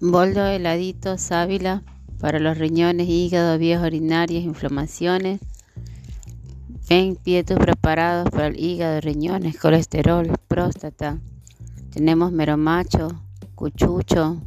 boldo heladito, sábila para los riñones, hígado, vías urinarias, inflamaciones. Ven pietos preparados para el hígado, riñones, colesterol, próstata. Tenemos meromacho, cuchucho,